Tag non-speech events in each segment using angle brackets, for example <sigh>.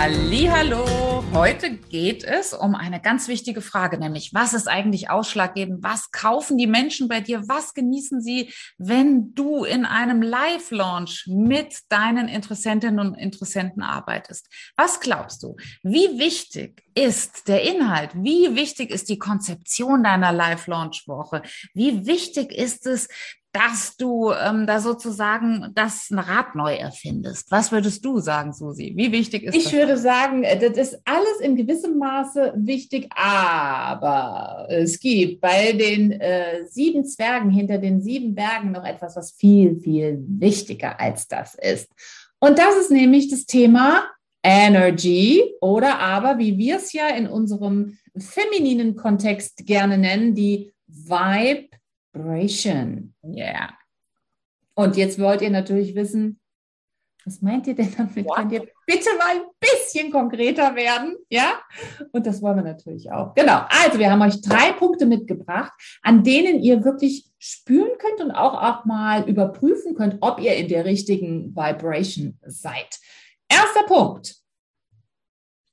Hallo, heute geht es um eine ganz wichtige Frage, nämlich was ist eigentlich ausschlaggebend? Was kaufen die Menschen bei dir? Was genießen sie, wenn du in einem Live-Launch mit deinen Interessentinnen und Interessenten arbeitest? Was glaubst du? Wie wichtig ist der Inhalt? Wie wichtig ist die Konzeption deiner Live-Launch-Woche? Wie wichtig ist es, dass du ähm, da sozusagen das Rad neu erfindest. Was würdest du sagen, Susi? Wie wichtig ist ich das? Ich würde sagen, äh, das ist alles in gewissem Maße wichtig, aber es gibt bei den äh, sieben Zwergen hinter den sieben Bergen noch etwas, was viel, viel wichtiger als das ist. Und das ist nämlich das Thema Energy oder aber, wie wir es ja in unserem femininen Kontext gerne nennen, die Vibe Vibration. Yeah. Und jetzt wollt ihr natürlich wissen, was meint ihr denn damit? What? Könnt ihr bitte mal ein bisschen konkreter werden? Ja? Und das wollen wir natürlich auch. Genau. Also, wir haben euch drei Punkte mitgebracht, an denen ihr wirklich spüren könnt und auch, auch mal überprüfen könnt, ob ihr in der richtigen Vibration seid. Erster Punkt.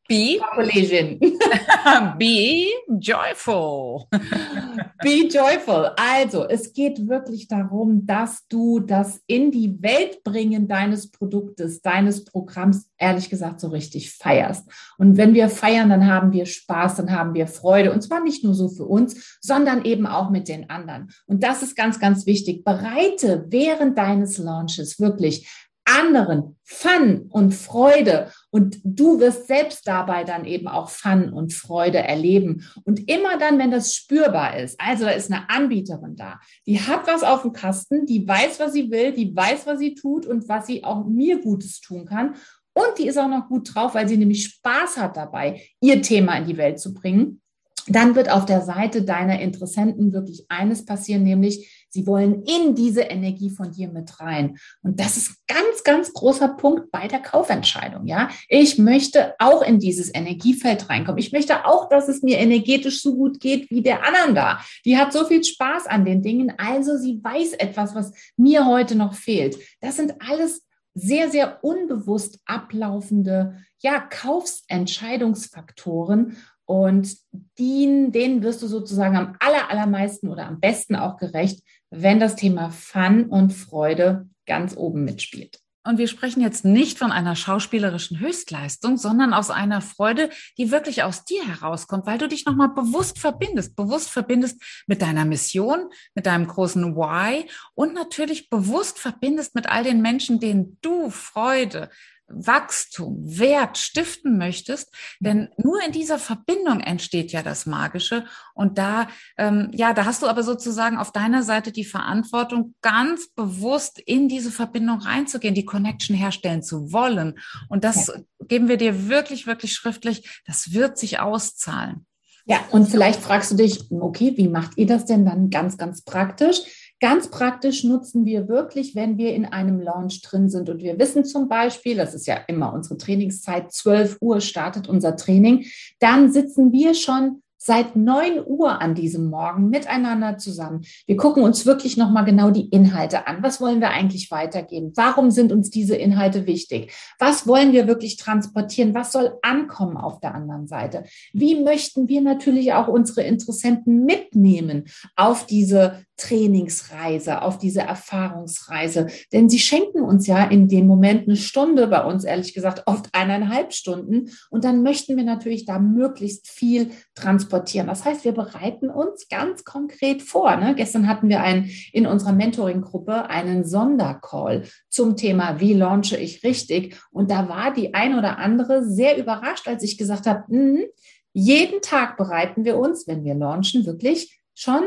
Be Collision. <laughs> Be joyful. <laughs> Be joyful. Also, es geht wirklich darum, dass du das in die Welt bringen deines Produktes, deines Programms, ehrlich gesagt, so richtig feierst. Und wenn wir feiern, dann haben wir Spaß, dann haben wir Freude. Und zwar nicht nur so für uns, sondern eben auch mit den anderen. Und das ist ganz, ganz wichtig. Bereite während deines Launches wirklich anderen Fun und Freude und du wirst selbst dabei dann eben auch Fun und Freude erleben. Und immer dann, wenn das spürbar ist, also da ist eine Anbieterin da, die hat was auf dem Kasten, die weiß, was sie will, die weiß, was sie tut und was sie auch mir Gutes tun kann. Und die ist auch noch gut drauf, weil sie nämlich Spaß hat dabei, ihr Thema in die Welt zu bringen. Dann wird auf der Seite deiner Interessenten wirklich eines passieren, nämlich Sie wollen in diese Energie von dir mit rein. Und das ist ganz, ganz großer Punkt bei der Kaufentscheidung. Ja, ich möchte auch in dieses Energiefeld reinkommen. Ich möchte auch, dass es mir energetisch so gut geht wie der anderen da. Die hat so viel Spaß an den Dingen. Also sie weiß etwas, was mir heute noch fehlt. Das sind alles sehr, sehr unbewusst ablaufende, ja, Kaufsentscheidungsfaktoren. Und denen, denen wirst du sozusagen am aller, allermeisten oder am besten auch gerecht, wenn das Thema Fun und Freude ganz oben mitspielt. Und wir sprechen jetzt nicht von einer schauspielerischen Höchstleistung, sondern aus einer Freude, die wirklich aus dir herauskommt, weil du dich nochmal bewusst verbindest, bewusst verbindest mit deiner Mission, mit deinem großen Why und natürlich bewusst verbindest mit all den Menschen, denen du Freude, Wachstum, Wert stiften möchtest, denn nur in dieser Verbindung entsteht ja das Magische. Und da, ähm, ja, da hast du aber sozusagen auf deiner Seite die Verantwortung, ganz bewusst in diese Verbindung reinzugehen, die Connection herstellen zu wollen. Und das ja. geben wir dir wirklich, wirklich schriftlich. Das wird sich auszahlen. Ja, und vielleicht fragst du dich, okay, wie macht ihr das denn dann ganz, ganz praktisch? Ganz praktisch nutzen wir wirklich, wenn wir in einem Launch drin sind und wir wissen zum Beispiel, das ist ja immer unsere Trainingszeit, 12 Uhr startet unser Training, dann sitzen wir schon seit neun Uhr an diesem Morgen miteinander zusammen. Wir gucken uns wirklich nochmal genau die Inhalte an. Was wollen wir eigentlich weitergeben? Warum sind uns diese Inhalte wichtig? Was wollen wir wirklich transportieren? Was soll ankommen auf der anderen Seite? Wie möchten wir natürlich auch unsere Interessenten mitnehmen auf diese Trainingsreise, auf diese Erfahrungsreise. Denn sie schenken uns ja in dem Moment eine Stunde, bei uns ehrlich gesagt oft eineinhalb Stunden. Und dann möchten wir natürlich da möglichst viel transportieren. Das heißt, wir bereiten uns ganz konkret vor. Ne? Gestern hatten wir einen, in unserer Mentoring-Gruppe einen Sondercall zum Thema, wie launche ich richtig? Und da war die ein oder andere sehr überrascht, als ich gesagt habe, mh, jeden Tag bereiten wir uns, wenn wir launchen, wirklich schon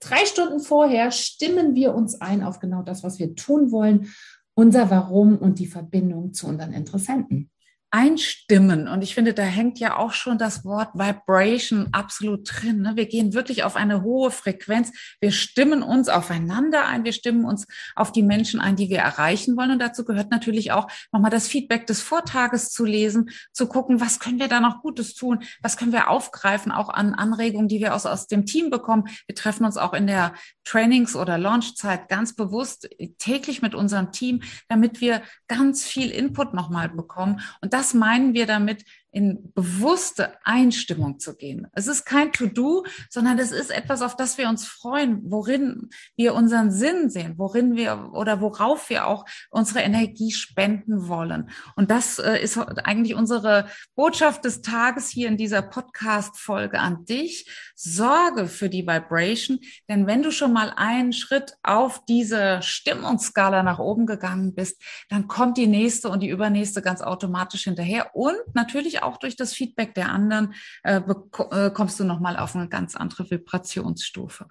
Drei Stunden vorher stimmen wir uns ein auf genau das, was wir tun wollen, unser Warum und die Verbindung zu unseren Interessenten. Einstimmen. Und ich finde, da hängt ja auch schon das Wort Vibration absolut drin. Ne? Wir gehen wirklich auf eine hohe Frequenz. Wir stimmen uns aufeinander ein. Wir stimmen uns auf die Menschen ein, die wir erreichen wollen. Und dazu gehört natürlich auch nochmal das Feedback des Vortages zu lesen, zu gucken, was können wir da noch Gutes tun? Was können wir aufgreifen, auch an Anregungen, die wir aus, aus dem Team bekommen? Wir treffen uns auch in der Trainings- oder Launchzeit ganz bewusst täglich mit unserem Team, damit wir ganz viel Input nochmal bekommen. Und das meinen wir damit, in bewusste Einstimmung zu gehen. Es ist kein To-Do, sondern es ist etwas, auf das wir uns freuen, worin wir unseren Sinn sehen, worin wir oder worauf wir auch unsere Energie spenden wollen. Und das äh, ist eigentlich unsere Botschaft des Tages hier in dieser Podcast-Folge an dich. Sorge für die Vibration, denn wenn du schon mal einen Schritt auf diese Stimmungsskala nach oben gegangen bist, dann kommt die nächste und die übernächste ganz automatisch hinterher und natürlich auch durch das Feedback der anderen äh, äh kommst du nochmal auf eine ganz andere Vibrationsstufe.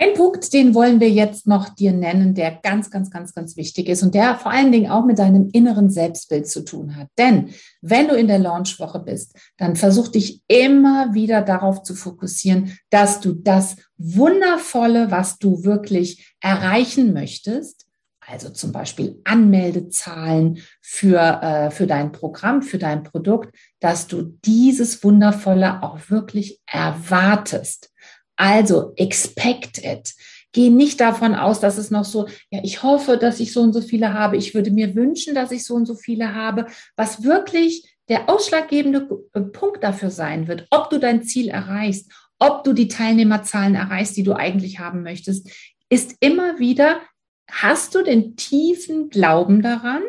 Ein Punkt, den wollen wir jetzt noch dir nennen, der ganz, ganz, ganz, ganz wichtig ist und der vor allen Dingen auch mit deinem inneren Selbstbild zu tun hat. Denn wenn du in der Launchwoche bist, dann versuch dich immer wieder darauf zu fokussieren, dass du das Wundervolle, was du wirklich erreichen möchtest, also zum Beispiel Anmeldezahlen für, äh, für dein Programm, für dein Produkt, dass du dieses Wundervolle auch wirklich erwartest. Also expect it. Geh nicht davon aus, dass es noch so, ja, ich hoffe, dass ich so und so viele habe. Ich würde mir wünschen, dass ich so und so viele habe. Was wirklich der ausschlaggebende äh, Punkt dafür sein wird, ob du dein Ziel erreichst, ob du die Teilnehmerzahlen erreichst, die du eigentlich haben möchtest, ist immer wieder hast du den tiefen Glauben daran,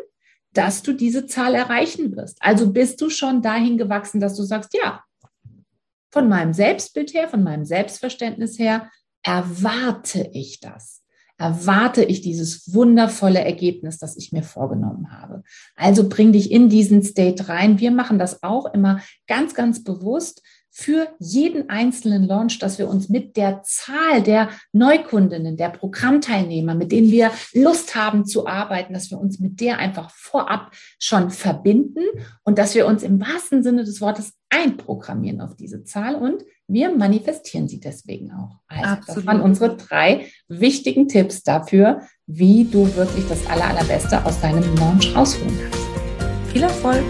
dass du diese Zahl erreichen wirst. Also bist du schon dahin gewachsen, dass du sagst, ja, von meinem Selbstbild her, von meinem Selbstverständnis her, erwarte ich das. Erwarte ich dieses wundervolle Ergebnis, das ich mir vorgenommen habe. Also bring dich in diesen State rein. Wir machen das auch immer ganz, ganz bewusst, für jeden einzelnen Launch, dass wir uns mit der Zahl der Neukundinnen, der Programmteilnehmer, mit denen wir Lust haben zu arbeiten, dass wir uns mit der einfach vorab schon verbinden und dass wir uns im wahrsten Sinne des Wortes einprogrammieren auf diese Zahl und wir manifestieren sie deswegen auch. Also Absolut. das waren unsere drei wichtigen Tipps dafür, wie du wirklich das aller, allerbeste aus deinem Launch rausholen kannst. Viel Erfolg!